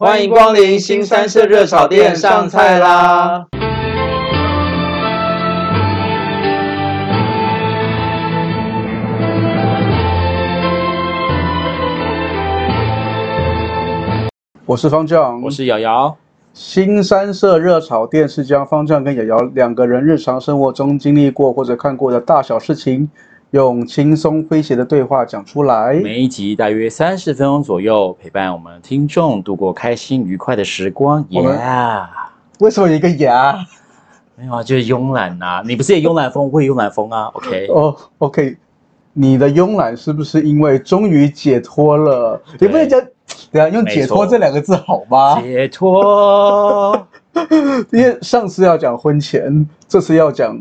欢迎光临新三色热炒店，上菜啦！我是方丈，我是瑶瑶。新三色热炒店是将方丈跟瑶瑶两个人日常生活中经历过或者看过的大小事情，用轻松诙谐的对话讲出来。每一集大约三十分钟左右，陪伴我们听众度过开心愉快的时光。我们 Yeah，为什么有一个牙？没有啊，就是慵懒呐。你不是也慵懒风，我也慵懒风啊。OK，哦，OK，你的慵懒是不是因为终于解脱了？你不能讲，对啊用解脱错这两个字好吗？解脱。因为上次要讲婚前，这次要讲，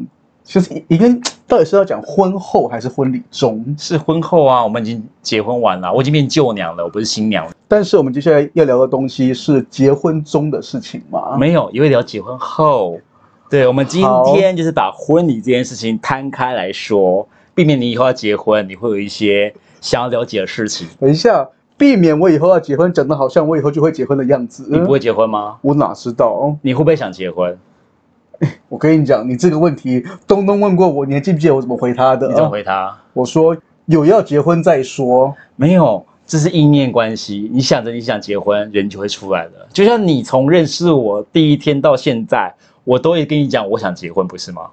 其实已经到底是要讲婚后还是婚礼中？是婚后啊，我们已经结婚完了，我已经变旧娘了，我不是新娘了。但是我们接下来要聊的东西是结婚中的事情吗？没有，也会聊结婚后。对，我们今天就是把婚礼这件事情摊开来说，避免你以后要结婚，你会有一些想要了解的事情。等一下，避免我以后要结婚，讲的好像我以后就会结婚的样子。你不会结婚吗？我哪知道？你会不会想结婚？我跟你讲，你这个问题，东东问过我，你还记不记得我怎么回他的？你怎么回他？我说有要结婚再说。没有，这是意念关系。你想着你想结婚，人就会出来了。就像你从认识我第一天到现在，我都会跟你讲我想结婚，不是吗？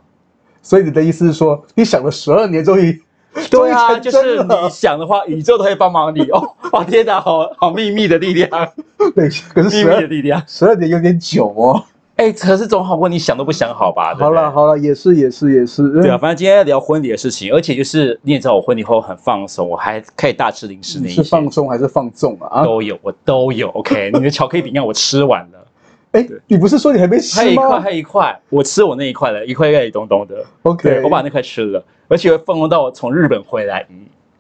所以你的意思是说，你想了十二年，终于对啊，就是你想的话，宇宙都会帮忙你哦。哇，天哪，好好秘密的力量，对，可是秘密的力量。十二年有点久哦。哎，可是总好过你想都不想好吧？好了好了，也是也是也是。对啊，反正今天要聊婚礼的事情，而且就是你也知道，我婚礼后很放松，我还可以大吃零食那些，放松还是放纵啊？都有，我都有。OK，你的巧克力饼干我吃完了，哎，你不是说你还没吃还有一块，吗还有一块，我吃我那一块了，一块一块东东的。？OK，我把那块吃了，而且放松到我从日本回来嗯，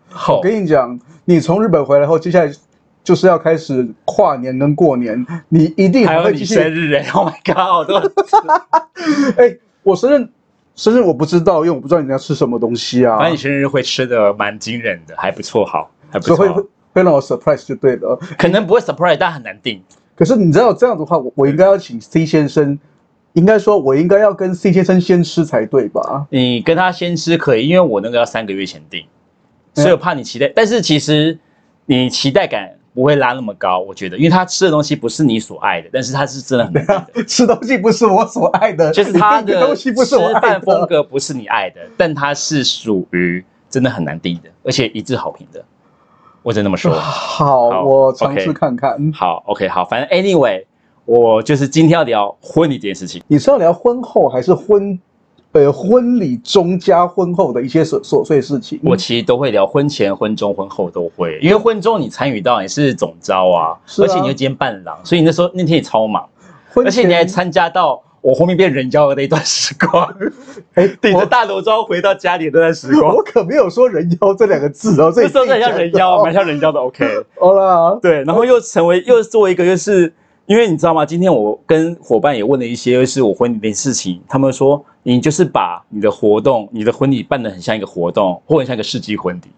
好我，跟你讲，你从日本回来后，接下来就是要开始跨年跟过年，你一定还有你还会继续。生日哎，Oh my god，我 生日生日我不知道，因为我不知道你要吃什么东西啊反，正你生日会吃的蛮惊人的，还不错，好，还不错会。会让我 surprise 就对了。可能不会 surprise，但很难定。可是你知道这样的话，我我应该要请 C 先生，应该说我应该要跟 C 先生先吃才对吧？你跟他先吃可以，因为我那个要三个月前订，所以我怕你期待。但是其实你期待感不会拉那么高，我觉得，因为他吃的东西不是你所爱的，但是他是真的很。吃东西不是我所爱的，就是他的东西不是我爱吃饭风。格不是你爱的，但他是属于真的很难订的，而且一致好评的。我只能这么说。好，好我尝试看看。好，OK，好，反正 anyway，我就是今天要聊婚礼这件事情。你是要聊婚后还是婚，呃，婚礼中加婚后的一些琐琐碎事情？我其实都会聊婚前、婚中、婚后都会，因为婚中你参与到你是总招啊，是啊而且你又兼伴郎，所以你那时候那天也超忙，而且你还前参加到我后面变人妖的那一段时光，哎，顶着大头装回到家里的那段时光我，可没有说人妖这两个字哦，这这时候很像人妖，蛮像人妖的。OK，好啦，对，然后又成为又做一个，就是因为你知道吗？今天我跟伙伴也问了一些，就是我婚礼的事情，他们说你就是把你的活动、你的婚礼办得很像一个活动，或很像一个世纪婚礼，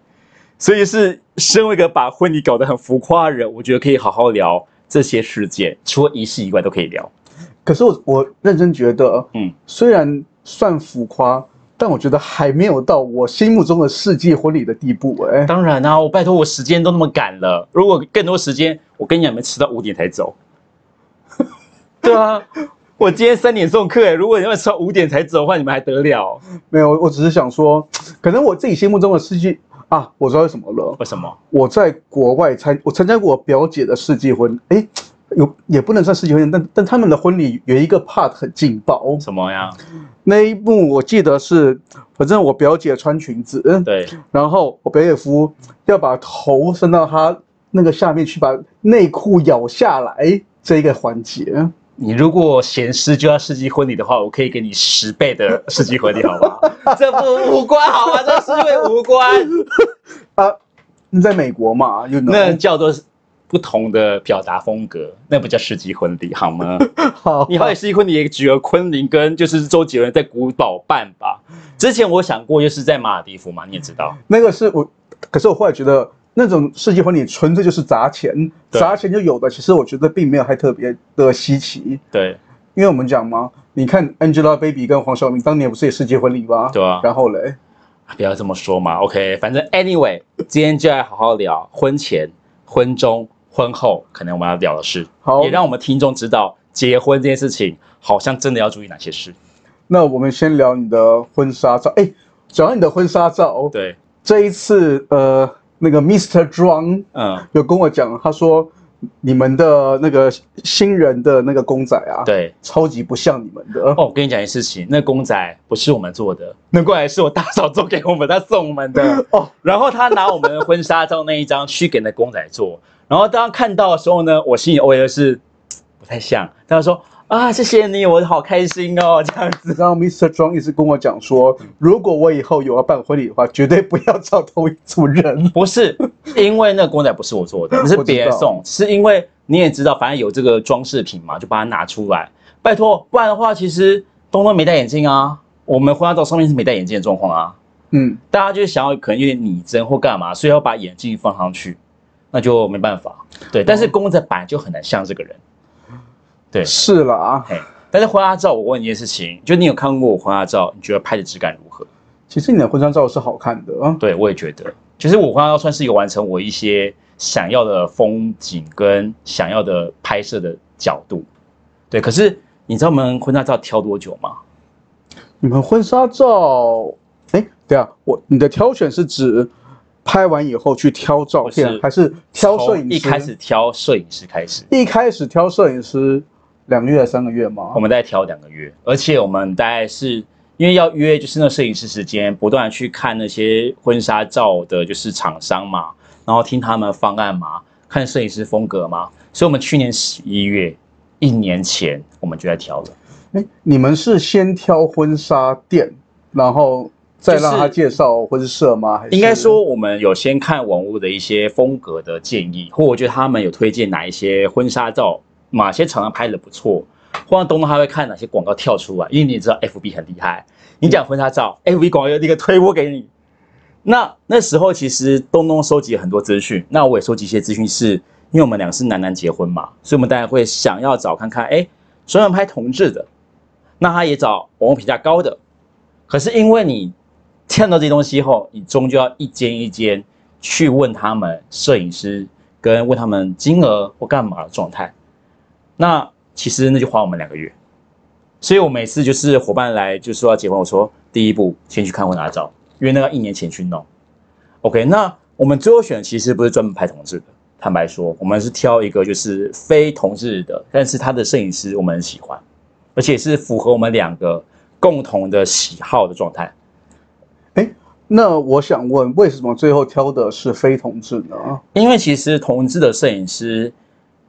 所以是身为一个把婚礼搞得很浮夸的人，我觉得可以好好聊这些事件，除了仪式以外都可以聊。可是我我认真觉得，嗯，虽然算浮夸，但我觉得还没有到我心目中的世纪婚礼的地步。哎，当然啊，我拜托我时间都那么赶了，如果更多时间，我跟你讲，你们吃到五点才走。对啊，我今天三点送客，哎，如果你们吃到五点才走的话，你们还得了？没有，我只是想说，可能我自己心目中的世纪啊，我知道为什么了。为什么？我在国外参，我参加过我表姐的世纪婚，哎，有也不能算世纪婚，但但他们的婚礼有一个 part 很劲爆，什么呀？那一幕我记得是，反正我表姐穿裙子，对，然后我表姐夫要把头伸到她那个下面去，把内裤咬下来这一个环节。你如果嫌湿就要世纪婚礼的话，我可以给你十倍的 世纪婚礼，好吗？这不无关，好吗？这是因为无关，啊，你在美国嘛，you know 那叫做不同的表达风格，那不叫世纪婚礼，好吗？好，你好，也世纪婚礼也举了昆凌跟就是周杰伦在古堡办吧。之前我想过，就是在马尔地夫嘛，你也知道，那个是我，可是我后来觉得，那种世纪婚礼纯粹就是砸钱，砸钱就有的，其实我觉得并没有太特别的稀奇，对因为我们讲嘛，你看 Angelababy 跟黄晓明当年不是也世纪婚礼吗？对啊然后嘞，不要这么说嘛。OK，反正 anyway，今天就来好好聊婚前、婚中、婚后，可能我们要聊的事，好也让我们听众知道结婚这件事情好像真的要注意哪些事。那我们先聊你的婚纱照。哎，讲到你的婚纱照，对，这一次呃，那个 Mr. 庄嗯，有跟我讲，他说你们的那个新人的那个公仔啊，，对。超级不像你们的。哦，我跟你讲一件事情，那公仔不是我们做的，那过来是我大嫂做给我们，她送我们的。哦，然后她拿我们的婚纱照那一张去给那公仔做，然后当看到的时候呢，我心里 OS 是 不太像，但她说啊，谢谢你，我好开心哦，这样子。然后 Mr. 张一直跟我讲说，如果我以后有要办婚礼的话，绝对不要找同一组人。不是因为那个公仔不是我做的，那是别人送，是因为你也知道，反正有这个装饰品嘛，就把它拿出来。拜托，不然的话，其实东东没戴眼镜啊，我们婚纱照上面是没戴眼镜的状况啊。嗯，大家就是想要可能有点拟真或干嘛，所以要把眼镜放上去，那就没办法。对，但是公仔本来就很难像这个人。对，是了啊。嘿，但是婚纱照，我问你一件事情，就你有看过我婚纱照，你觉得拍的质感如何？其实你的婚纱照是好看的啊。对，我也觉得，其实我婚纱照算是有完成我一些想要的风景跟想要的拍摄的角度。对，可是你知道我们婚纱照挑多久吗？你们婚纱照，哎，对啊，我你的挑选是指拍完以后去挑照片，是还是挑摄影师？一开始挑摄影师开始。一开始挑摄影师两个月、三个月吗我？们大概挑两个月，而且我们大概是因为要约就是那摄影师时间，不断的去看那些婚纱照的，就是厂商嘛，然后听他们方案嘛，看摄影师风格嘛，所以我们去年十一月，一年前我们就在挑了。哎，你们是先挑婚纱店，然后再让他介绍婚摄吗？还是应该说，我们有先看网络的一些风格的建议，或我觉得他们有推荐哪一些婚纱照，哪些厂商拍的不错，或者东东还会看哪些广告跳出来，因为你也知道 FB 很厉害，你讲婚纱照，FB 广告有那个推播给你。那那时候其实东东收集很多资讯，那我也收集一些资讯是，因为我们两个是男男结婚嘛，所以我们当然会想要找看看，哎，专门拍同志的，那他也找网络评价高的，可是因为你看到这些东西后，你终究要一间一间去问他们摄影师，跟问他们金额或干嘛的状态。那其实那就花我们两个月，所以我每次就是伙伴来就说要结婚，我说第一步先去看婚纱照，因为那个一年前去弄。OK，那我们最后选的其实不是专门拍同志的，坦白说，我们是挑一个就是非同志的，但是他的摄影师我们很喜欢，而且是符合我们两个共同的喜好的状态。那我想问，为什么最后挑的是非同志呢？因为其实同志的摄影师，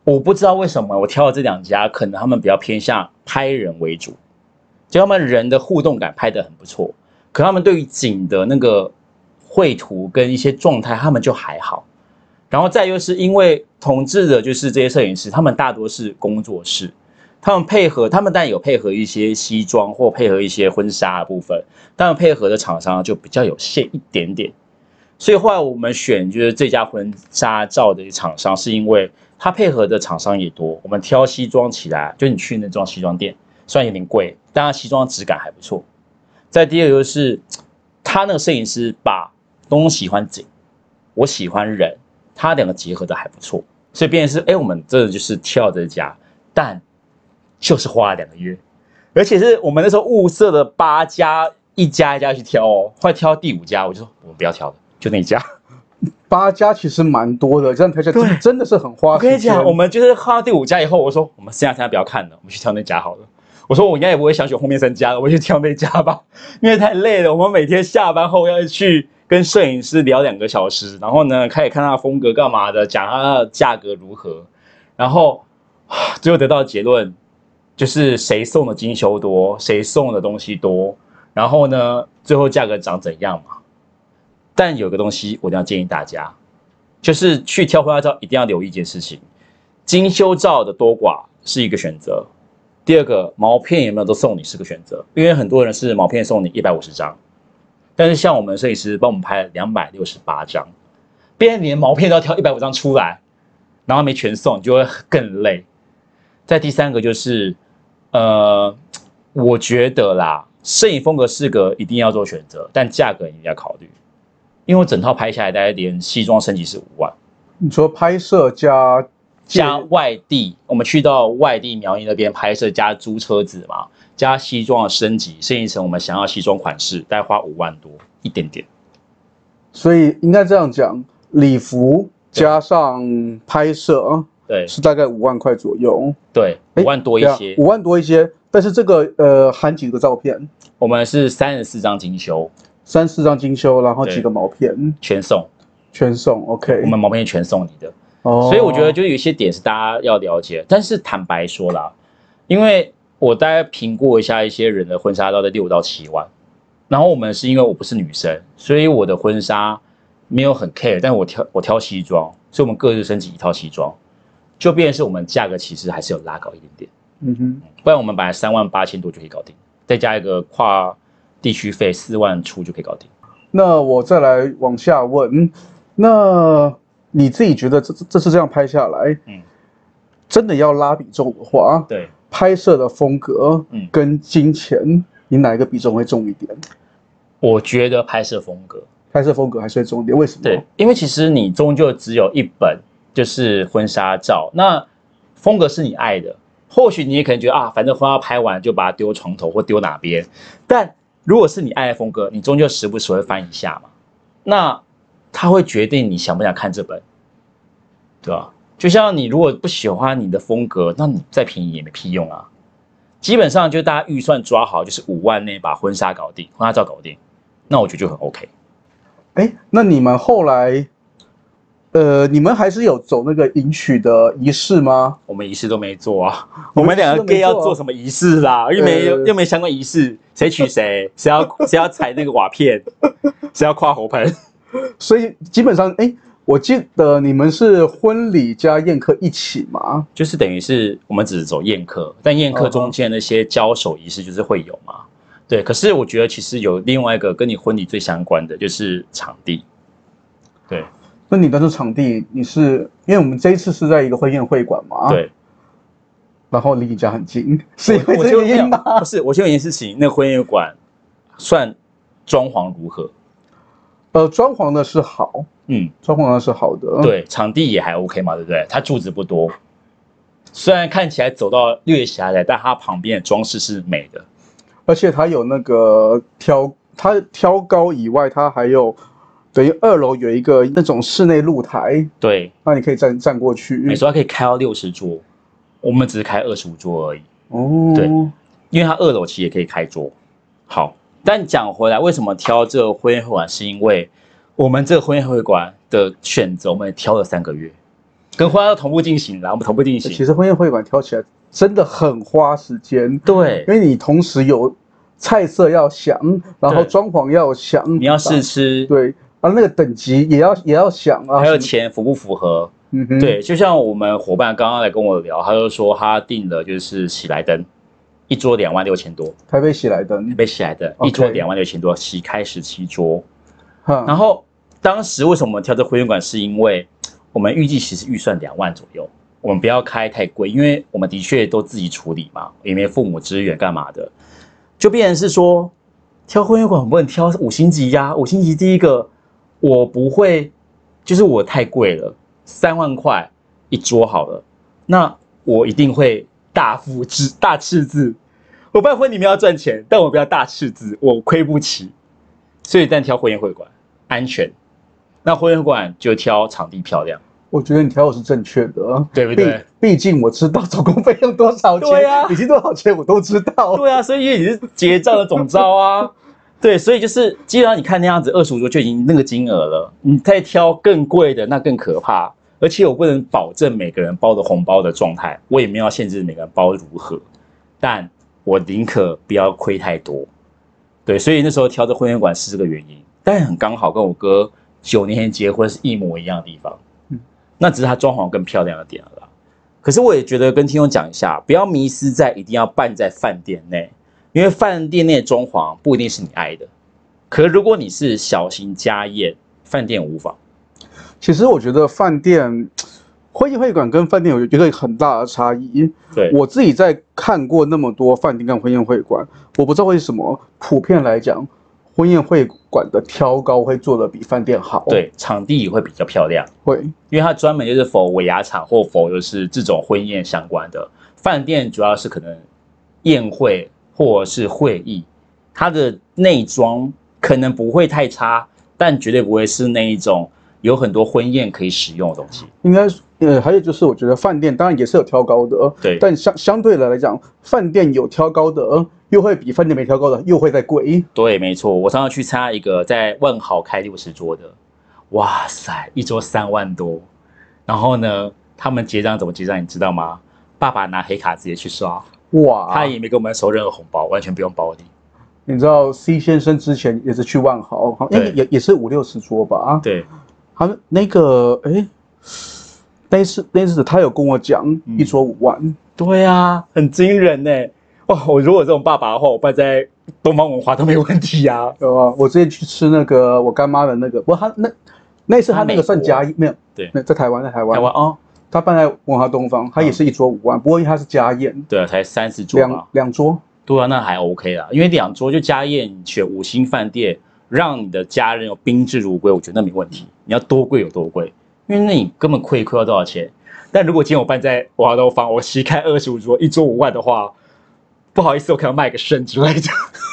我不知道为什么我挑的这两家，可能他们比较偏向拍人为主，就他们人的互动感拍得很不错，可他们对于景的那个绘图跟一些状态，他们就还好。然后再又是因为同志的，就是这些摄影师，他们大多是工作室，他们配合，他们但有配合一些西装或配合一些婚纱的部分，但配合的厂商就比较有限一点点。所以后来我们选就是这家婚纱照的厂商，是因为他配合的厂商也多。我们挑西装起来，就你去那装西装店，虽然有点贵，但它西装质感还不错。再第二个就是，他那个摄影师把东东喜欢景，我喜欢人，他两个结合的还不错，所以变成是，哎，我们这就是挑这家，但就是花了两个月，而且是我们那时候物色的八家，一家一家去挑哦，后来挑第五家，我就说我们不要挑了，就那一家。八家其实蛮多的，这样挑下来对真真的是很花时间。我跟你讲，我们就是看到第五家以后，我说我们剩下三家不要看了，我们去挑那家好了。我说我应该也不会想选后面三家了，我去挑那家吧，因为太累了。我们每天下班后要去跟摄影师聊两个小时，然后呢，开始看他的风格干嘛的，讲他的价格如何，然后啊最后得到的结论就是谁送的精修多，谁送的东西多，然后呢，最后价格涨怎样嘛。但有个东西我一定要建议大家，就是去挑婚纱照一定要留意一件事情，精修照的多寡是一个选择，第二个毛片有没有都送你是个选择，因为很多人是毛片送你一百五十张，但是像我们摄影师帮我们拍了两百六十八张，别人连毛片都要挑一百五张出来，然后没全送，你就会更累。再第三个就是，呃，我觉得啦，摄影风格是个一定要做选择，但价格一定要考虑，因为我整套拍下来，大概连西装升级是五万，你说拍摄加加外地，我们去到外地苗栗那边拍摄，加租车子嘛，加西装的升级，升级成我们想要西装款式，大概花五万多一点点。所以应该这样讲，礼服加上拍摄对是大概五万块左右，对，五万多一些。五万多一些。但是这个呃含几个照片，我们是三十四张精修，三四张精修，然后对。几个毛片全送，全送，OK。我们毛片全送你的。哦。所以我觉得就有一些点是大家要了解，但是坦白说啦，因为我大概评估一下一些人的婚纱都在六到七万，然后我们是因为我不是女生，所以我的婚纱没有很 care，但我挑我挑西装，所以我们各自升级一套西装，就变成是我们价格其实还是有拉高一点点，嗯哼，不然我们本来三万八千多就可以搞定，再加一个跨地区费四万出就可以搞定。那我再来往下问，那你自己觉得这这这次这样拍下来，嗯，真的要拉比重的话，对，拍摄的风格，嗯跟金钱，你哪一个比重会重一点？我觉得拍摄风格。拍摄风格还是会重一点？为什么？对，因为其实你终究只有一本就是婚纱照，那风格是你爱的，或许你也可能觉得啊，反正婚纱拍完就把它丢床头或丢哪边，但如果是你爱的风格，你终究时不时会翻一下嘛，那它会决定你想不想看这本，对吧？就像你如果不喜欢你的风格，那你再便宜也没屁用啊。基本上就大家预算抓好，就是五万内把婚纱搞定，婚纱照搞定，那我觉得就很 OK。哎，那你们后来，呃，你们还是有走那个迎娶的仪式吗？我们仪式都没做啊，我们两个 gay 要做什么仪式啦？又没呃又没相关仪式，谁娶谁？谁要谁要踩那个瓦片？谁要跨火盆？所以基本上，哎，我记得你们是婚礼加宴客一起吗？就是等于是我们只是走宴客，但宴客中间那些交手仪式就是会有嘛。对，可是我觉得其实有另外一个跟你婚礼最相关的就是场地。对那你的这场地，你是因为我们这一次是在一个婚宴会馆嘛？。对，然后离你家很近，是因为这我就个原因吗？不是，我先有一件事情，那个婚宴馆算装潢如何？呃，装潢的是好，嗯，装潢的是好的。，对，场地也还 OK 嘛，对不对？它柱子不多，虽然看起来走到略狭窄，但它旁边的装饰是美的。而且它有那个挑，它挑高以外，它还有等于二楼有一个那种室内露台，对，那你可以站站过去。没错，它可以开到六十桌，我们只是开二十五桌而已，哦，对。因为它二楼其实也可以开桌。好，但讲回来，为什么挑这个婚宴会馆？是因为我们这个婚宴会馆的选择，我们挑了三个月，跟婚宴同步进行啦，我们同步进行。其。实婚宴会馆挑起来真的很花时间，对。因，为你同时有菜色要想，然后装潢要想，你要试吃，对啊，那个等级也要也要想啊，还有，钱符不符合？嗯哼，对，就像我们伙伴刚刚来跟我聊，他就说他订了就是喜来登，一桌两万六千多，台北喜来登，台北喜来登一桌两万六千多，喜开十七桌。哈。然后当时为什么我们挑这婚宴馆，是因为我们预计其实预算两万左右，我们不要开太贵，因为我们的确都自己处理嘛，也没父母支援干嘛的，就变成是说挑婚宴馆不能挑五星级呀、五星级第一个我不会，就是我太贵了，三万块一桌好了，那我一定会大富之大赤字。我办婚礼没有要赚钱，但我不要大赤字，我亏不起，所以但挑婚宴会馆安全。那婚宴会馆就挑场地漂亮，我觉得你挑的是正确的，对不对？毕毕竟我知道总共费用多少钱，对啊已经多少钱我都知道。对啊，所以因为你是结账的总招啊，对，所以就是基本上你看那样子二十五桌就已经那个金额了，你再挑更贵的那更可怕。而且我不能保证每个人包的红包的状态，我也没有要限制每个人包如何，但我宁可不要亏太多。对，所以那时候挑这婚宴馆是这个原因，但很刚好跟我哥九年前结婚是一模一样的地方，嗯那只是他装潢更漂亮的点了啦。可是我也觉得跟听众讲一下，不要迷失在一定要办在饭店内，因为饭店内的装潢不一定是你爱的。可是如果你是小型家宴，饭店无妨。其实我觉得饭店婚宴会馆跟饭店有一个很大的差异。对，我自己在看过那么多饭店跟婚宴会馆，我不知道为什么，普遍来讲，婚宴会馆的挑高会做的比饭店好。，对，场地也会比较漂亮，会。因为它专门就是否尾牙场或否就是这种婚宴相关的。饭店主要是可能宴会或者是会议，它的内装可能不会太差，但绝对不会是那一种有很多婚宴可以使用的东西。应该呃，还有就是，我觉得饭店当然也是有挑高的，对但相相对的来讲，饭店有挑高的，又会比饭店没挑高的又会再贵。对，没错，我上次去参加一个在万豪开六十桌的，哇塞，一桌三万多。然后呢，他们结账怎么结账，你知道吗？爸爸拿黑卡直接去刷，哇，他也没给我们收任何红包，完全不用包你。你知道 C 先生之前也是去万豪，好像也也是五六十桌吧？啊对，他那个哎，那次那次他有跟我讲，嗯一桌五万。对啊，很惊人呢。哇，我如果有这种爸爸的话，我办在东方文化都没问题啊。有啊，我之前去吃那个我干妈的那个，不，他那那次他那个算加宴没有？对那在台湾，在台湾，台湾哦，他办在文华东方，他也是一桌五万，不过他是家宴，对啊，才三十桌两嘛。两桌。对啊，那还 OK 啦，因为两桌就家宴，你选五星饭店，让你的家人有宾至如归，我觉得那没问题。你要多贵有多贵，因为那你根本亏亏要多少钱。但如果今天我办在华东方，我席开二十五桌，一桌五万的话，不好意思，我可能要卖个肾之类的，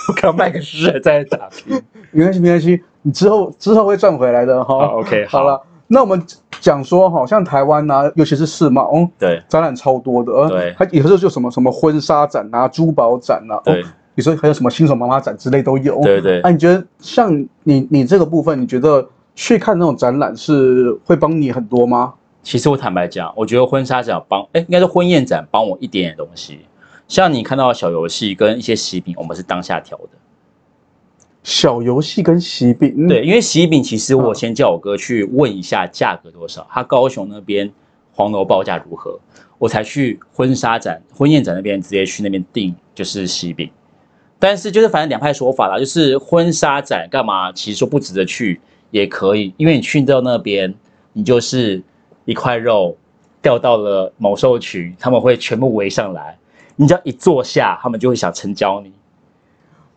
我可能卖个肾再打拼。没关系，没关系，你之后之后会赚回来的哈。，OK，好好了，那我们讲说哈，像台湾呐、尤其是世贸，对展览超多的，呃对它有时候就什么什么婚纱展啊、珠宝展啊，对哦，有时候还有什么新手妈妈展之类都有。对对那、你觉得像你你这个部分，你觉得去看那种展览是会帮你很多吗？其实我坦白讲，我觉得婚纱展帮，哎，应该是婚宴展帮我一点点东西。像你看到的小游戏跟一些喜饼，我们是当下调的。小游戏跟喜饼，对，因为喜饼其实我嗯先叫我哥去问一下价格多少，他高雄那边黄楼报价如何，我才去婚纱展、婚宴展那边直接去那边订就是喜饼。但是就是反正两派说法啦，就是婚纱展干嘛，其实说不值得去也可以，因为你去到那边，你就是一块肉掉到了某兽群，他们会全部围上来，你只要一坐下，他们就会想成交你。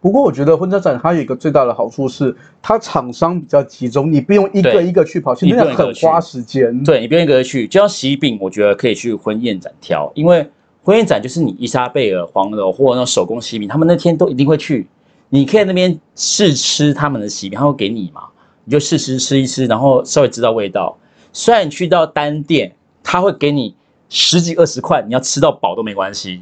不过我觉得婚纱展它有一个最大的好处是，它厂商比较集中，你不用一个一个去跑，其你实那很花时间。对你不用一个个去，就像喜饼，我觉得可以去婚宴展挑，因为婚宴展就是你伊莎贝尔、黄柔或者那种手工喜饼，他们那天都一定会去，你可以在那边试吃他们的喜饼，他会给你嘛，你就试吃吃一吃，然后稍微知道味道。虽然你去到单店，他会给你十几二十块，你要吃到饱都没关系，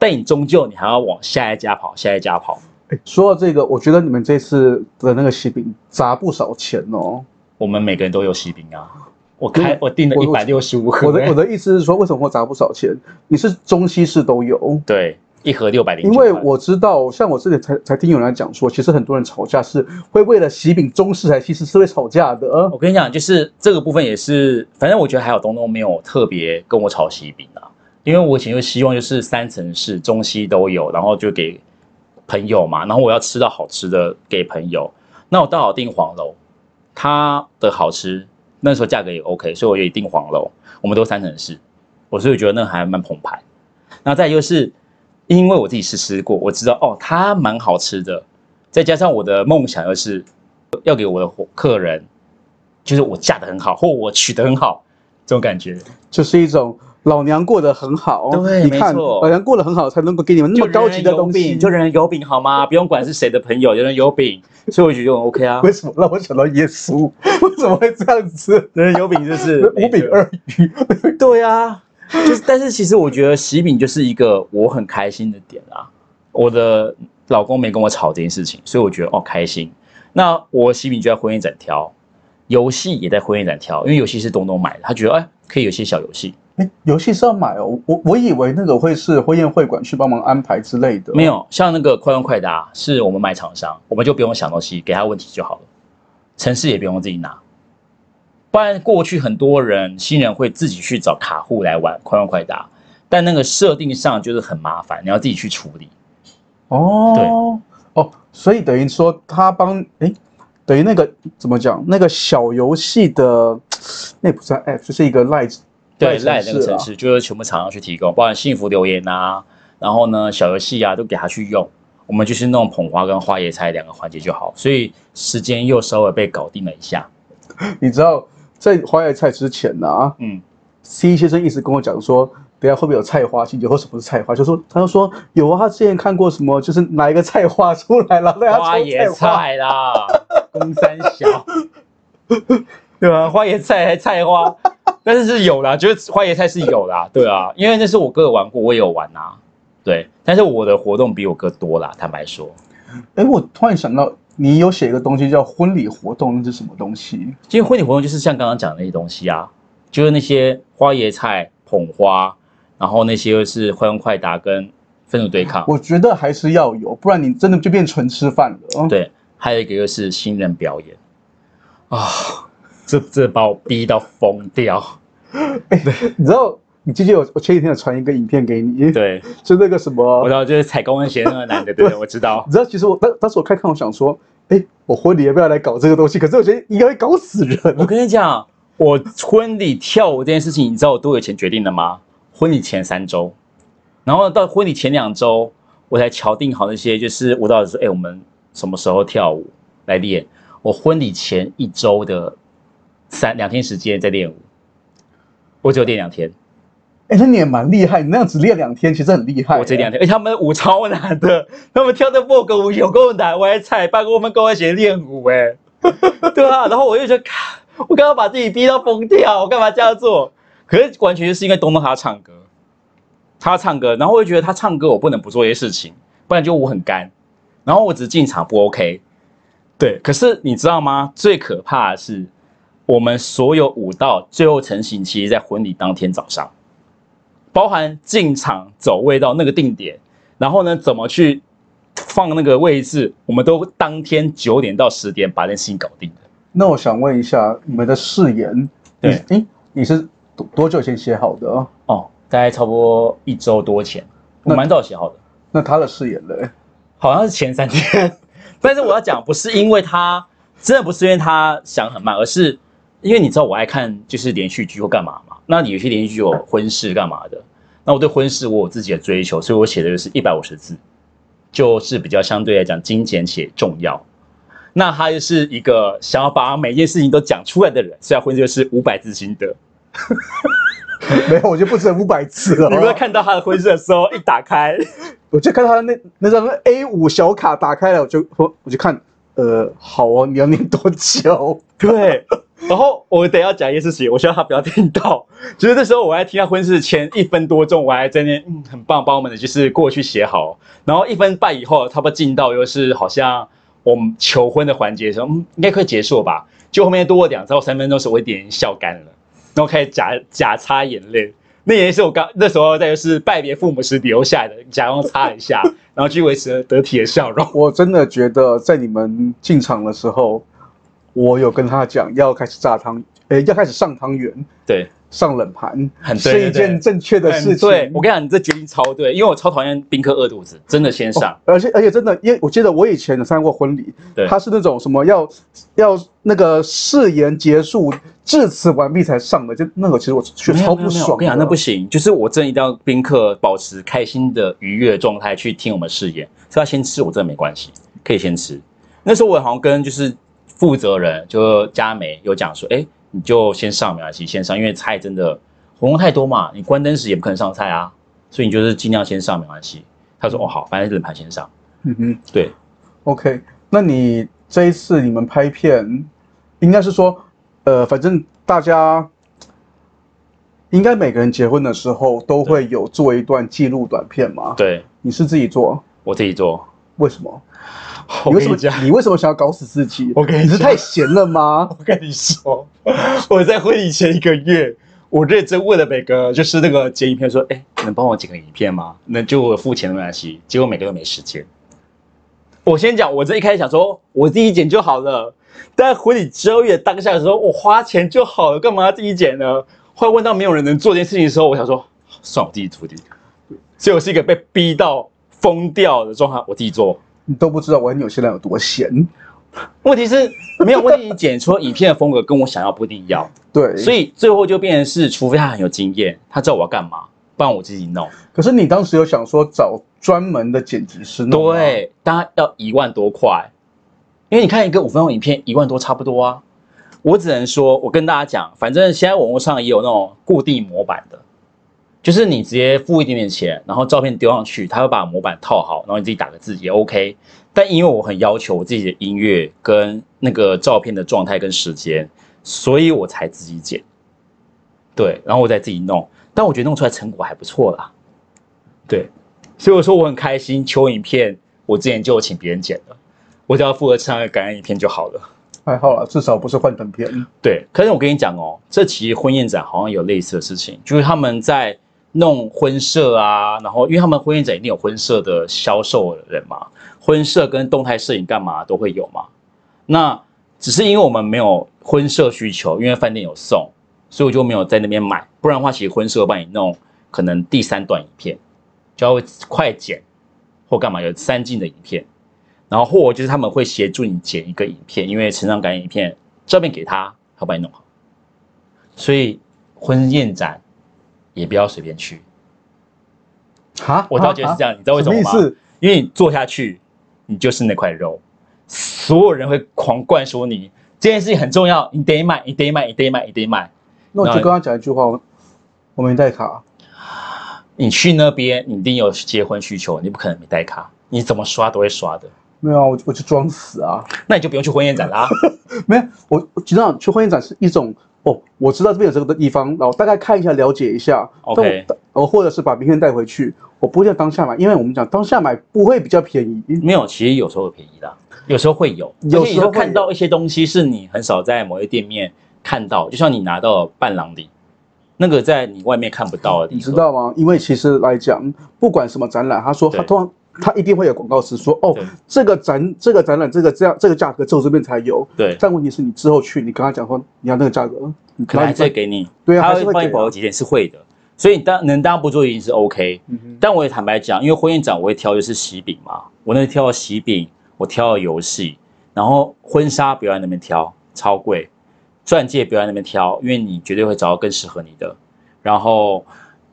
但你终究你还要往下一家跑，下一家跑。哎说到这个，我觉得你们这次的那个喜饼砸不少钱哦。我们每个人都有喜饼啊，我开我订了一百六十五盒，我的我的意思是说，为什么会砸不少钱？你是中西式都有，对一盒六百零，因为我知道，像我之前才才听有人讲说，其实很多人吵架是会为了喜饼中式还西式是会吵架的。呃我跟你讲，就是这个部分也是，反正我觉得还有东东没有特别跟我吵喜饼啊，因为我以前就希望就是三层式中西都有，然后就给朋友嘛，然后我要吃到好吃的给朋友，那我到好订黄楼，它的好吃，那时候价格也 OK，所以我也订黄楼，我们都三层式，我所以觉得那还蛮澎湃。那再就是因为我自己试吃过，我知道哦，它蛮好吃的，再加上我的梦想又是要给我的客人，就是我嫁得很好，或我娶得很好，这种感觉。就是一种老娘过得很好，对你看没错老娘过得很好，才能够给你们那么高级的东西。就人人有饼好吗？不用管是谁的朋友，人人有饼，所以我觉得很 OK 啊。为什么让我想到耶稣？为什么会这样子？人人有饼就是 五饼二鱼，对啊，就是但是其实我觉得喜饼就是一个我很开心的点啊。我的老公没跟我吵这件事情，所以我觉得哦开心。那我喜饼就在婚宴展挑，游戏也在婚宴展挑，因为游戏是东东买的，他觉得哎可以有些小游戏。哎，游戏是要买哦。我我以为那个会是婚宴会馆去帮忙安排之类的。没有，像那个快问快答是我们买厂商，我们就不用想东西，给他问题就好了，城市也不用自己拿。不然过去很多人新人会自己去找卡户来玩快问快答，但那个设定上就是很麻烦，你要自己去处理。哦，对哦，所以等于说他帮哎，等于那个怎么讲？那个小游戏的那不算 app，就是一个 Light 对，赖赖那个城市就是全部厂商去提供，包含幸福留言啊，然后呢小游戏啊都给他去用。我们就是弄捧花跟花椰菜两个环节就好，所以时间又稍微被搞定了一下。你知道在花椰菜之前呢、啊，嗯，C 先生一直跟我讲说，等下会不会有菜花情节，或什么是菜花？就说他就说有啊，他之前看过什么，就是拿一个菜花出来了，大家抽花椰菜啦，公三小，对啊，花椰菜还菜花，但是是有啦，就是花椰菜是有啦，对啊，因为那是我哥有玩过，我也有玩啊，对，但是我的活动比我哥多啦，坦白说，哎，我突然想到，你有写一个东西叫婚礼活动，那是什么东西？其实婚礼活动就是像刚刚讲的那些东西啊，就是那些花椰菜、捧花，然后那些又是快问快答跟分组对抗，我觉得还是要有，不然你真的就变纯吃饭了。对，还有一个就是新人表演啊，这这把我逼到疯掉，你知道，你记得我我前几天有传一个影片给你？，对。就那个什么我知，道，就是踩高跟鞋那个男的，对对，我知道你。知道，其实我当当时我看看，我想说，哎，我婚礼要不要来搞这个东西？可是我觉得应该会搞死人。我跟你讲，我婚礼跳舞这件事情，你知道我多久前决定的吗？婚礼前三周，然后到婚礼前两周，我才敲定好那些就是舞蹈老师说，哎，我们什么时候跳舞来练？我婚礼前一周的三两天时间在练舞，我只有练两天，哎，那你也蛮厉害，你那样只练两天，其实很厉害。我这两天，而且他们舞超难的，他们跳的 Vogue 舞有够难，我还踩拜过我们高跟鞋练舞哎、对啊，然后我就觉得，看我刚刚把自己逼到疯掉，我干嘛这样做？可是完全就是因为东东他唱歌，他唱歌，然后我就觉得他唱歌我不能不做一些事情，不然就我很干，然后我只进场不 OK。对，可是你知道吗？最可怕的是，我们所有舞蹈最后成型，其实在婚礼当天早上。包含进场走位到那个定点，然后呢，怎么去放那个位置，我们都当天九点到十点把这件事情搞定的。那我想问一下，你们的誓言，对你，哎，你是多多久前写好的啊？哦，大概差不多一周多前，我那蛮早写好的，那他的誓言嘞？好像是前三天。但是我要讲，不是因为他真的不是因为他想很慢，而是因为你知道我爱看就是连续剧或干嘛嘛。那你有些连续剧有婚事干嘛的，那我对婚事我有自己的追求，所以我写的就是一百五十字，就是比较相对来讲精简且重要。那他就是一个想要把每件事情都讲出来的人，所以他婚事就是五百字心得。没有，我就不止五百字了。你有没有看到他的婚事的时候，一打开，我就看到他那那张 A 五小卡打开了，我就我我就看，呃，好哦，你要念多久？对，然后我等一下讲一件事情，我希望他不要听到。就是那时候我还听到婚事前一分多钟，我还在那嗯很棒，帮我们的就是过去写好。然后一分半以后，差不多进到又是好像我们求婚的环节的时候，嗯，应该快结束了吧？就后面多了两到三分钟时，我有点笑干了，然后开始假假擦眼泪。那也是我刚那时候在就是拜别父母时留下来的，假装擦一下，然后去维持得体的笑容。我真的觉得在你们进场的时候，我有跟他讲要开始炸汤，诶，要开始上汤圆，对，上冷盘，很对是一件正确的事情。对，我跟你讲，你这决定超对，因为我超讨厌宾客饿肚子，真的先上。哦而且而且真的，因为我记得我以前有参加过婚礼，对他是那种什么要要那个誓言结束致辞完毕才上的，就那个其实我超不爽我跟你讲，那不行，就是我真的一定要宾客保持开心的愉悦状态去听我们誓言，所以他先吃我真的没关系，可以先吃。那时候我好像跟就是负责人就佳美有讲说，哎，你就先上没关系，先上，因为菜真的活动太多嘛，你关灯时也不可能上菜啊，所以你就是尽量先上没关系。他说哦好，反正冷盘先上。嗯哼对，，OK，那你这一次你们拍片，应该是说，呃，反正大家应该每个人结婚的时候都会有做一段记录短片嘛？，对你是自己做，我自己做。为什么？我你为什么跟你为什么想要搞死自己？我跟你你是太闲了吗？我跟你说，我在婚礼前一个月，我认真问了每个就是那个剪影片说，哎，能帮我剪个影片吗？那就我付钱的没关系。结果每个都没时间。我先讲，我这一开始想说我自己剪就好了，但婚礼周月当下的时候，我花钱就好了，干嘛要自己剪呢？后来问到没有人能做这件事情的时候，我想说，算我自己处理。所以我是一个被逼到疯掉的状态，我自己做。你都不知道我纽西兰有多闲。问题是没有问题，你剪出影片的风格跟我想要不一定一样，对，所以最后就变成是，除非他很有经验，他知道我要干嘛，不然我自己弄。可是你当时有想说找专门的剪辑师弄，对，大家要一万多块，因为你看一个五分钟影片一万多差不多啊。我只能说，我跟大家讲，反正现在网络上也有那种固定模板的，就是你直接付一点点钱，然后照片丢上去，他会把模板套好，然后你自己打个字也 OK。但因为我很要求我自己的音乐跟那个照片的状态跟时间，所以我才自己剪。对，然后我再自己弄，但我觉得弄出来成果还不错啦。对，所以我说我很开心，求影片我之前就有请别人剪了，我只要负责吃那个感恩影片就好了。还好啦，至少不是幻灯片。对，可是我跟你讲哦，这其实婚宴展好像有类似的事情，就是他们在弄婚摄啊，然后因为他们婚宴展一定有婚摄的销售人嘛，婚摄跟动态摄影干嘛都会有嘛。那只是因为我们没有婚摄需求，因为饭店有送，所以我就没有在那边买。不然的话，其实婚摄帮你弄可能第三段影片，就要快剪或干嘛有三镜的影片。然后或就是他们会协助你剪一个影片，因为成长感影片照片给他，他帮你弄好。所以婚宴展也不要随便去。哈，我倒觉得是这样，你知道为什么吗？因为你做下去，你就是那块肉，所有人会狂灌输你这件事情很重要，你得买，你得买，你得买，你得买。那我就跟他讲一句话，我没带卡。你去那边，你一定有结婚需求，你不可能没带卡，你怎么刷都会刷的。没有啊，我我就装死啊。那你就不用去婚宴展啦。没有，我我知道去婚宴展是一种哦，我知道这边有这个地方，然后大概看一下了解一下。OK。哦，或者是把名片带回去，我不会在当下买，因为我们讲当下买不会比较便宜。没有，其实有时候便宜的，有时候会有。有时候看到一些东西是你很少在某些店面看到，就像你拿到伴郎礼，那个在你外面看不到的。你知道吗？因为其实来讲，不管什么展览，他说他通常。他一定会有广告词说：“哦，这个展这个展览这个这样这个价格只有这边才有。”对。但问题是你之后去，你跟他讲说你要那个价格，可能再给你。对啊，他会帮你保留几点是会的，所以你当能当不做一定是 OK。但我也坦白讲，因为婚宴展我会挑的是喜饼嘛，我那挑喜饼，我挑游戏，然后婚纱不要在那边挑，超贵；钻戒不要在那边挑，因为你绝对会找到更适合你的。然后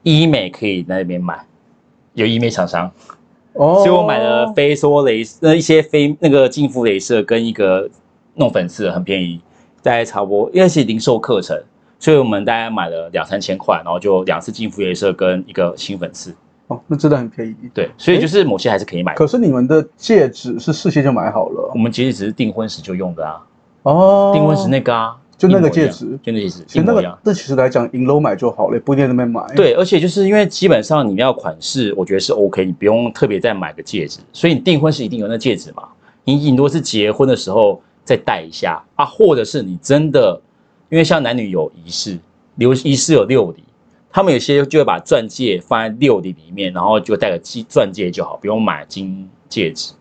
医美可以在那边买，有医美厂商。所以我买了飞梭镭那一些飞那个净肤镭射跟一个弄粉刺很便宜，大概差不多，因为是零售课程，所以我们大概买了两三千块，然后就两次净肤镭射跟一个新粉刺。哦，那真的很便宜。对，所以就是某些还是可以买。可是你们的戒指是事先就买好了？我们戒指只是订婚时就用的啊。哦，订婚时那个啊。就那个戒指，就那戒指，其实那个。那其实来讲，银楼买就好了，不一定那边买。对，而且就是因为基本上你要款式，我觉得是 OK，你不用特别再买个戒指。所以你订婚是一定有那戒指嘛？你顶多是结婚的时候再戴一下啊，或者是你真的，因为像男女有仪式，留仪式有六礼，他们有些就会把钻戒放在六礼里面，然后就戴个金钻戒就好，不用买金戒指，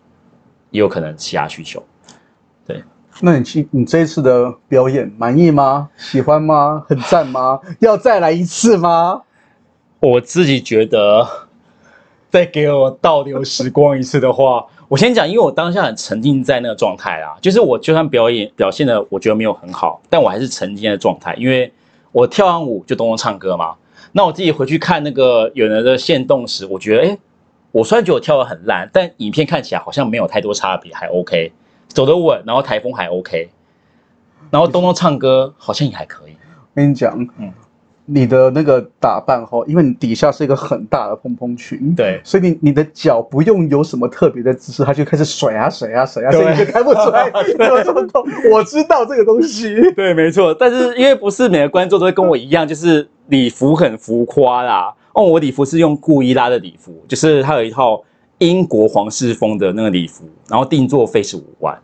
也有可能其他需求。对。那你去你这一次的表演满意吗？喜欢吗？很赞吗？要再来一次吗？我自己觉得，再给我倒流时光一次的话，我先讲，因为我当下很沉浸在那个状态啦。就是我就算表演表现的我觉得没有很好，但我还是沉浸在状态，因为我跳完舞就都能唱歌嘛。那我自己回去看那个有人的现动时，我觉得，哎，我虽然觉得我跳的很烂，但影片看起来好像没有太多差别，还 OK。走得稳，然后台风还 OK，然后东东唱歌好像也还可以。我跟你讲，嗯，你的那个打扮哈，因为你底下是一个很大的蓬蓬裙，对，所以你你的脚不用有什么特别的姿势，它就开始甩啊甩啊甩啊，所以就看不出来 有这么痛。我知道这个东西，对，没错。但是因为不是每个观众都会跟我一样，就是礼服很浮夸啦。哦，我礼服是用故意拉的礼服，就是它有一套。英国皇室风的那个礼服，然后定做费是五万，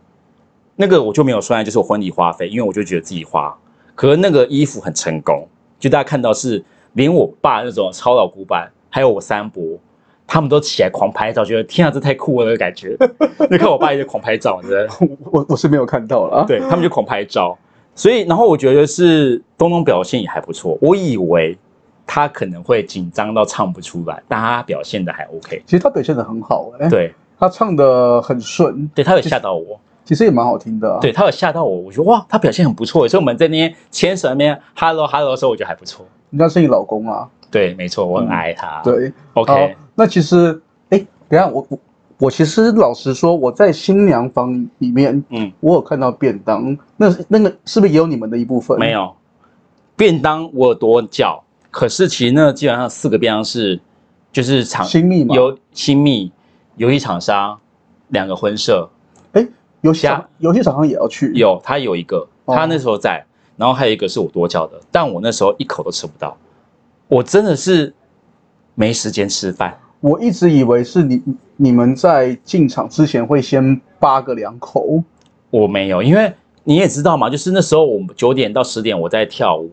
那个我就没有算，就是我婚礼花费，因为我就觉得自己花。可是那个衣服很成功，就大家看到是连我爸那种超老古板，还有我三伯，他们都起来狂拍照，觉得天啊，这太酷了的感觉。你 看我爸也狂拍照，你知道？我我是没有看到了，对他们就狂拍照。所以，然后我觉得是东东表现也还不错，我以为。他可能会紧张到唱不出来，但他表现的还 OK。其实他表现的很好，哎，对，他唱的很顺。对他有吓到我，其实也蛮好听的、啊。对他有吓到我，我觉得哇，他表现很不错，所以我们在那边牵手那边 hello hello 的时候，我觉得还不错。人家是你老公啊。对，没错，我很爱他。对，OK，那其实，哎，等下我我我其实老实说，我在新娘房里面，嗯，我有看到便当，那那个是不是也有你们的一部分？没有便当我有多叫，可是其实那基本上四个变量是就是厂新密嘛有新密游戏厂商两个婚社哎，游戏厂游戏厂商也要去。有，他有一个哦他那时候在，然后还有一个是我多叫的，但我那时候一口都吃不到，我真的是没时间吃饭。我一直以为是你你们在进场之前会先扒个两口。我没有，因为你也知道嘛，就是那时候我们九点到十点我在跳舞，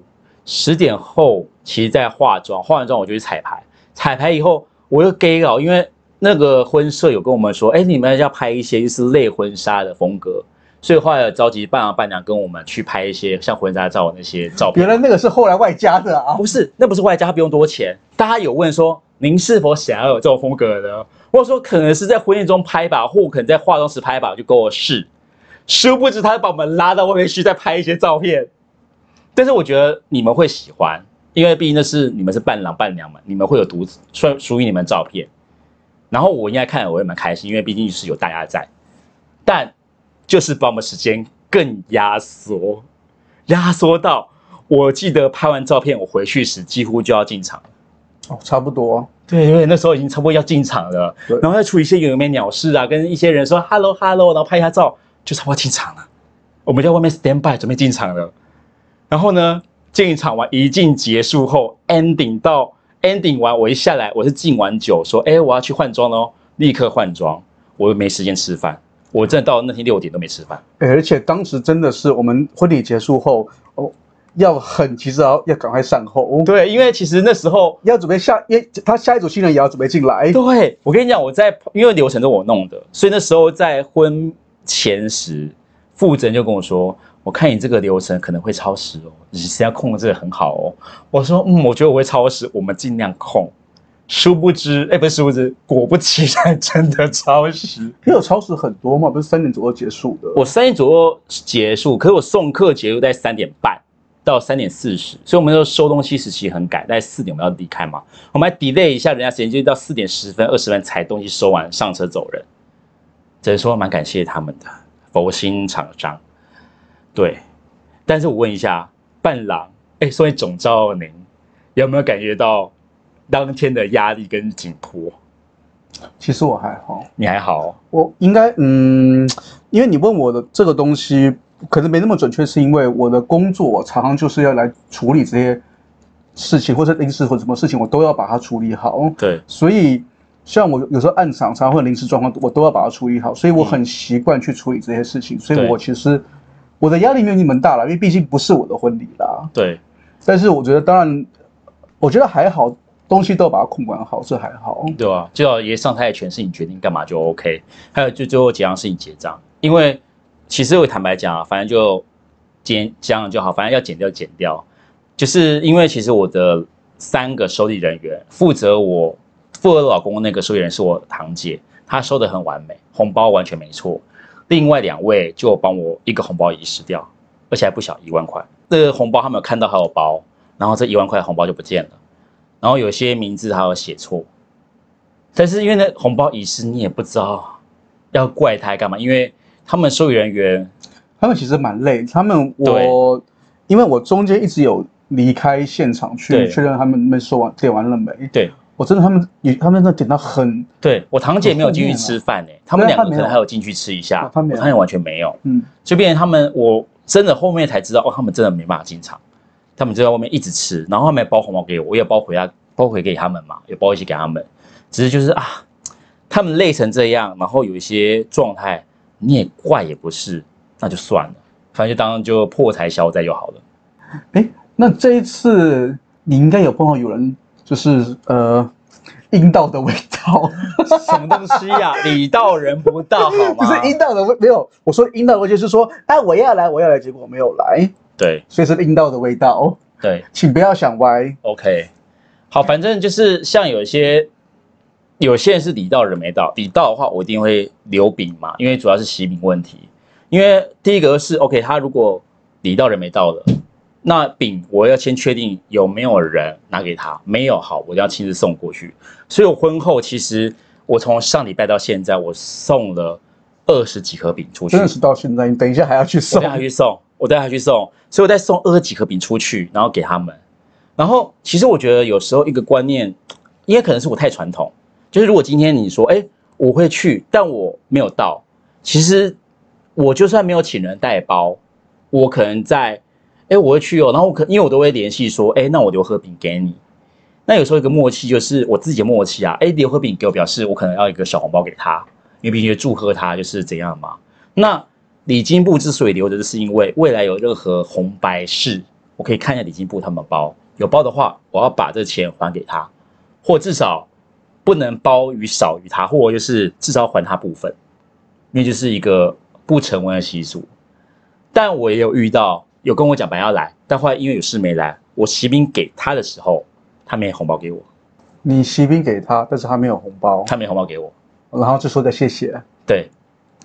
十点后其实在化妆，化完妆我就去彩排，彩排以后我又 gay 搞，因为那个婚摄有跟我们说，哎，你们要拍一些就是类婚纱的风格，所以后来有召集伴郎伴娘跟我们去拍一些像婚纱照那些照片原。来那个是后来外加的啊。不是，那不是外加，他不用多钱。大家有问说，您是否想要有这种风格呢？或者说可能是在婚宴中拍吧，或可能在化妆室拍吧，就跟我试。殊不知他把我们拉到外面去，再拍一些照片。但是我觉得你们会喜欢，因为毕竟那是你们是伴郎伴娘嘛，你们会有独属属于你们的照片。然后我应该看我也蛮开心，因为毕竟是有大家在。但就是把我们时间更压缩，压缩到我记得拍完照片，我回去时几乎就要进场了。哦，差不多。对，因为那时候已经差不多要进场了，然后再处理一些有没有鸟事啊，跟一些人说 hello hello，然后拍一下照，就差不多进场了。我们在外面 stand by 准备进场了。然后呢，进场完一进结束后，ending 到 ending 完，我一下来我是敬完酒说，哎，我要去换装喽，立刻换装，我没时间吃饭，我真的到那天六点都没吃饭。哎而且当时真的是我们婚礼结束后，哦，要很急着要要赶快善后，对，因为其实那时候要准备下，因为他下一组新人也要准备进来。对，我跟你讲，我在因为流程都我弄的，所以那时候在婚前时，负责人就跟我说：“我看你这个流程可能会超时哦，你是要控制得很好哦。”我说：“嗯，我觉得我会超时，我们尽量控。”殊不知，哎，不是殊不知，果不其然，真的超时。因为有超时很多嘛，不是三点左右结束的。我三点左右结束，可是我送客结束在三点半到三点四十，所以我们就收东西时期很赶，在四点我们要离开嘛，我们还 delay 一下人家时间，就到四点十分、二十分才东西收完上车走人。只能说蛮感谢他们的佛心厂商。对，但是我问一下，伴郎，哎，所以总召您有没有感觉到当天的压力跟紧迫？其实我还好，你还好哦，我应该嗯，因为你问我的这个东西可能没那么准确，是因为我的工作我常常就是要来处理这些事情，或者临时或者什么事情，我都要把它处理好。对，所以像我有时候暗场常常会有临时状况，我都要把它处理好，所以我很习惯去处理这些事情。所以我其实我的压力没有你们大了，因为毕竟不是我的婚礼啦。对，但是我觉得，当然，我觉得还好，东西都要把它控管好，这还好。对啊？就要爷上台的权是你决定干嘛就 OK。还有就最后结账是你结账，因为其实我坦白讲啊，反正就结结账就好，反正要减掉减掉。就是因为其实我的三个收礼人员负责我负责老公那个收礼人是我堂姐，她收的很完美，红包完全没错。另外两位就帮我一个红包遗失掉，而且还不小，一万块。这个红包他们有看到还有包，然后这一万块红包就不见了，然后有些名字还有写错。但是因为那红包遗失，你也不知道要怪他干嘛，因为他们收银人员他们其实蛮累，他们我因为我中间一直有离开现场去对确认他们们收完点完了没。对我真的他们也他们真的点到很对我堂姐没有进去吃饭呢、他们两个可能还有进去吃一下哦，她没有。我堂姐完全没有，嗯，就变成他们我真的后面才知道哦，他们真的没办法进场，他们就在外面一直吃，然后他们也包红包给我，我也包回家包回给他们嘛，也包一起给他们，只是就是啊，他们累成这样，然后有一些状态你也怪也不是，那就算了，反正就当就破财消灾就好了。哎，那这一次你应该有碰到有人就是呃阴道的味道，什么东西呀、礼到人不到，好不吗？是阴道的味，没有，我说阴道的味就是说，哎，我要来，我要来，结果没有来，对。所以是阴道的味道，对。请不要想歪。，OK，好，反正就是像有一些有些人是礼到人没到，礼到的话我一定会留饼嘛，因为主要是喜饼问题。因为第一个是 OK，他如果礼到人没到了，那饼我要先确定有没有人拿给他，没有好，我就要亲自送过去。所以我婚后其实我从上礼拜到现在，我送了二十几盒饼出去。真，的是到现在，你等一下还要去我送带他去送，我带他去送，所以我再送二十几盒饼出去，然后给他们。然后其实我觉得有时候一个观念，因为可能是我太传统，就是如果今天你说，哎，我会去，但我没有到，其实我就算没有请人带包，我可能在，哎，我会去哦，然后我可因为我都会联系说，哎，那我留盒饼给你。那有时候一个默契就是我自己的默契啊，哎，留盒饼给我表示我可能要一个小红包给他，因为毕竟祝贺他就是怎样嘛。那礼金部之所以留着，是因为未来有任何红白事，我可以看一下礼金部他们包，有包的话，我要把这钱还给他，或至少不能包于少于他，或就是至少还他部分，因为就是一个不成文的习俗。但我也有遇到有跟我讲本来要来，但后来因为有事没来，我骑兵给他的时候，他没红包给我，你喜饼给他，但是他没有红包，他没红包给我，然后这时候再谢谢，对，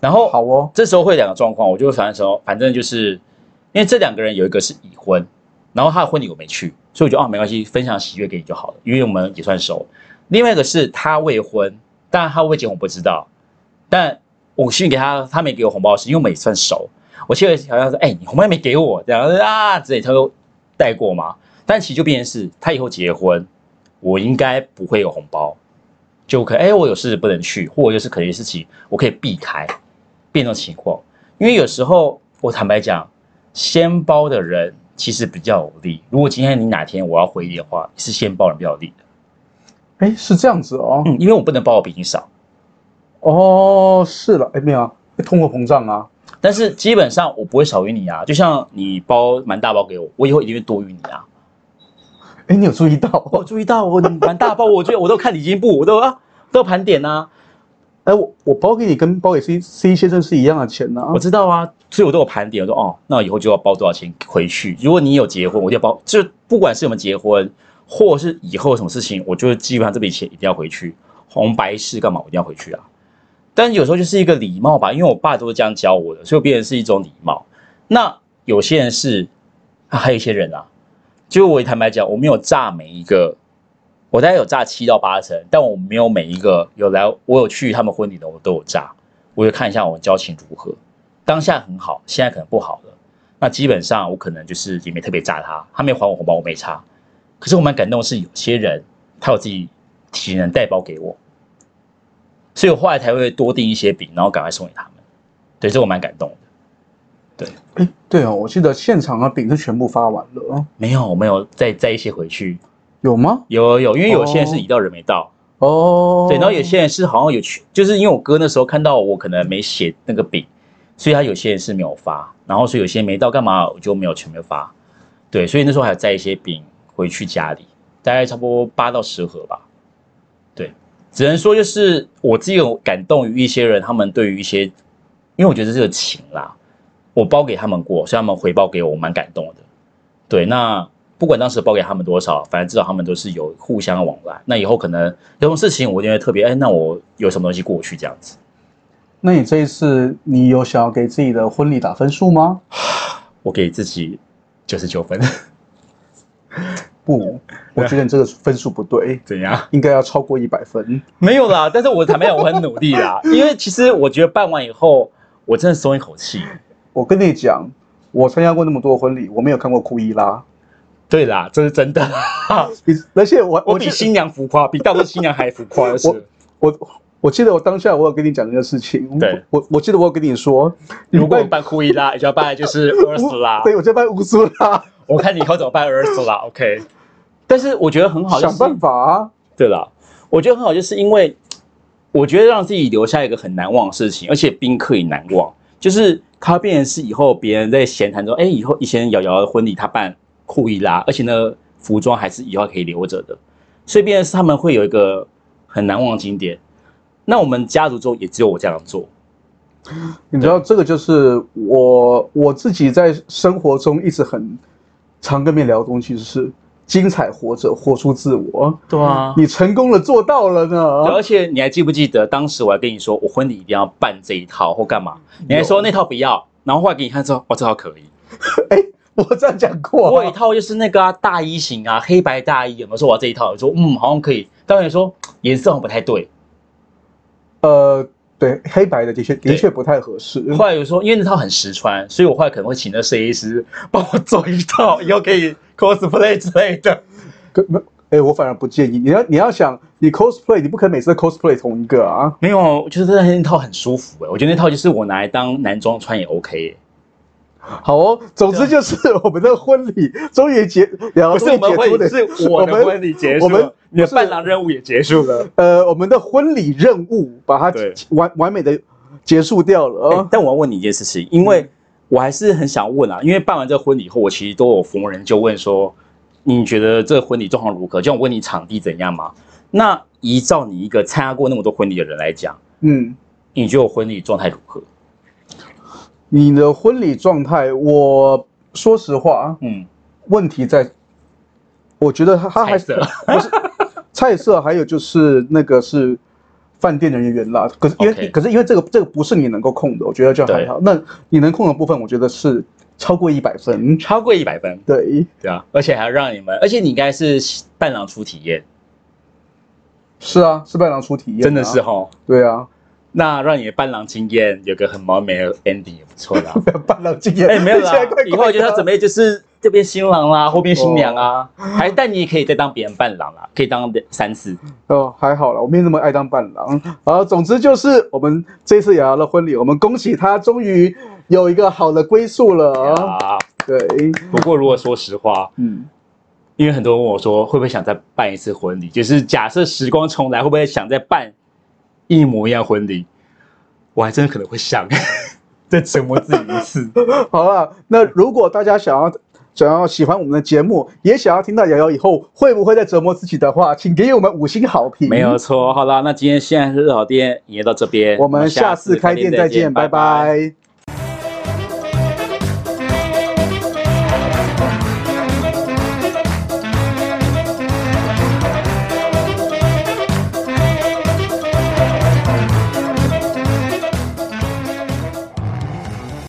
然后好哦，这时候会有两个状况，我就会反正说，反正就是因为这两个人有一个是已婚，然后他的婚礼我没去，所以我就哦没关系，分享喜悦给你就好了，因为我们也算熟。另外一个是他未婚，当然他会不会结婚我不知道，但我幸运给他，他没给我红包是因为我们也算熟。我记得好像说，哎、你红包没给我，这样啊之类，他都带过嘛。但其实就变成是他以后结婚，我应该不会有红包，就可哎、我有事不能去，或者就是可能事情我可以避开。变动情况，因为有时候我坦白讲，先包的人其实比较有利。如果今天你哪天我要回礼的话，是先包人比较有利的。哎，是这样子哦，嗯，因为我不能包的比你少，哦，是了，哎，没有啊，通货膨胀啊，但是基本上我不会少于你啊。就像你包蛮大包给我，我以后一定会多于你啊。哎，你有注意到我注意到我蛮大包，我觉得我都看礼金部，我都啊都有盘点啊，哎，我我包给你跟包给 C C 先生是一样的钱呢、我知道啊，所以我都有盘点。我说哦，那以后就要包多少钱回去。如果你有结婚，我就要包，就不管是有没有结婚，或是以后什么事情，我就基本上这笔钱一定要回去。红白事干嘛我一定要回去啊？但有时候就是一个礼貌吧，因为我爸都是这样教我的，所以变成是一种礼貌。那有些人是，还有一些人啊，就我坦白讲，我没有炸每一个，我大概有炸七到八成，但我没有每一个有来，我有去他们婚礼的，我都有炸。我就看一下我交情如何，当下很好，现在可能不好了。那基本上我可能就是也没特别炸他，他没还我红包，我没差。可是我蛮感动的是，有些人他有自己体人带包给我，所以我后来才会多订一些饼，然后赶快送给他们。对，这我蛮感动的。哎，对哦，我记得现场的饼是全部发完了，没有，我没有再再一些回去，有吗？有有有，因为有些人是已到人没到，哦，对，然后有些人是好像有去，就是因为我哥那时候看到我可能没写那个饼，所以他有些人是没有发，然后所以有些人没到干嘛，我就没有全部发。对，所以那时候还有带一些饼回去家里，大概差不多八到十盒吧。对，只能说就是我自己有感动于一些人，他们对于一些，因为我觉得这个情啦，我包给他们过，所以他们回报给我，我蛮感动的。对，那不管当时包给他们多少，反正至少他们都是有互相往来。那以后可能有种事情，我一定会特别，哎，那我有什么东西过去这样子。那你这一次你有想要给自己的婚礼打分数吗？我给自己九十九分，不，我觉得你这个分数不对，怎样？应该要超过一百分。没有啦，但是我坦白讲，我很努力啦，因为其实我觉得办完以后，我真的松一口气。我跟你讲，我参加过那么多婚礼，我没有看过库伊拉，对啦，这是真的。比而且我我比新娘浮夸，比大部分新娘还浮夸我。我我记得我当下我有跟你讲这个事情，对我我记得我有跟你说，如果我你办库伊拉，你就要办的就是俄斯拉。对，我就办乌苏拉，我看你以后怎么办俄斯拉，OK。但是我觉得很好，就是想办法啊。对啦，我觉得很好，就是因为我觉得让自己留下一个很难忘的事情，而且宾客也难忘，就是他变成是以后别人在闲谈中，哎，以后以前瑶瑶的婚礼他办库伊拉，而且呢服装还是以后可以留着的，所以变成是他们会有一个很难忘的经典。那我们家族中也只有我这样做，你知道这个就是我我自己在生活中一直很常跟别人聊的东西，就是精彩活着，活出自我。对啊你成功了，做到了呢。而且你还记不记得当时我还跟你说，我婚礼一定要办这一套或干嘛？你还说那套不要，然后后来给你看之后，哇，这套可以。我这样讲过、啊我有一，套就是那个、啊、大衣型啊，黑白大衣，有没有说我要这一套？我说嗯，好像可以。当然说颜色好像不太对。呃，对，黑白的的确的确不太合适。后来有说，因为那套很实穿，所以我后来可能会请那设计师帮我做一套，以后可以 cosplay 之类的。可没，哎，我反而不建议。你要你要想，你 cosplay，你不可能每次都 cosplay 同一个啊。没有，我觉得那套很舒服哎，我觉得那套就是我拿来当男装穿也 OK 哎。好哦，总之就是我们的婚礼终于结，聊不是我们婚礼，是我的们婚礼结束我们了，你的伴郎任务也结束了。呃，我们的婚礼任务把它完完美的结束掉了。但我要问你一件事情，因为我还是很想问啊，因为办完这个婚礼后，我其实都有逢人就问说，你觉得这个婚礼状况如何？就像我问你场地怎样嘛？那依照你一个参加过那么多婚礼的人来讲，嗯，你觉得我婚礼状态如何？你的婚礼状态，我说实话，嗯，问题在，我觉得他他还是不是菜色，还有就是那个是饭店的人员啦。可是因为可是因为这个这个不是你能够控的，我觉得就还好。那你能控的部分，我觉得是超过一百分。超过一百分，对，对啊，而且还要让你们，而且你应该是伴郎出体验，是啊，是伴郎出体验、真的是。哈。对啊，那让你的伴郎经验有个很完美的 ending 也不错啦。伴郎经验。哎、没有啦怪怪，的以后就是要准备就是这边新郎啦，后边新娘啊，还但你也可以再当别人伴郎啦，可以当三次。哦，还好了，我没那么爱当伴郎。好，总之就是我们这次雅雅的婚礼，我们恭喜她终于有一个好的归宿了啊。啊，对，不过如果说实话，嗯，因为很多人问我说，会不会想再办一次婚礼？就是假设时光重来，会不会想再办一模一样婚礼？我还真的可能会想 再折磨自己一次。好了，那如果大家想要想要喜欢我们的节目，也想要听到瑶瑶以后会不会再折磨自己的话，请给我们五星好评。没有，错，好啦，那今天现在是热好店营业到这边，我们下次开店再见，拜拜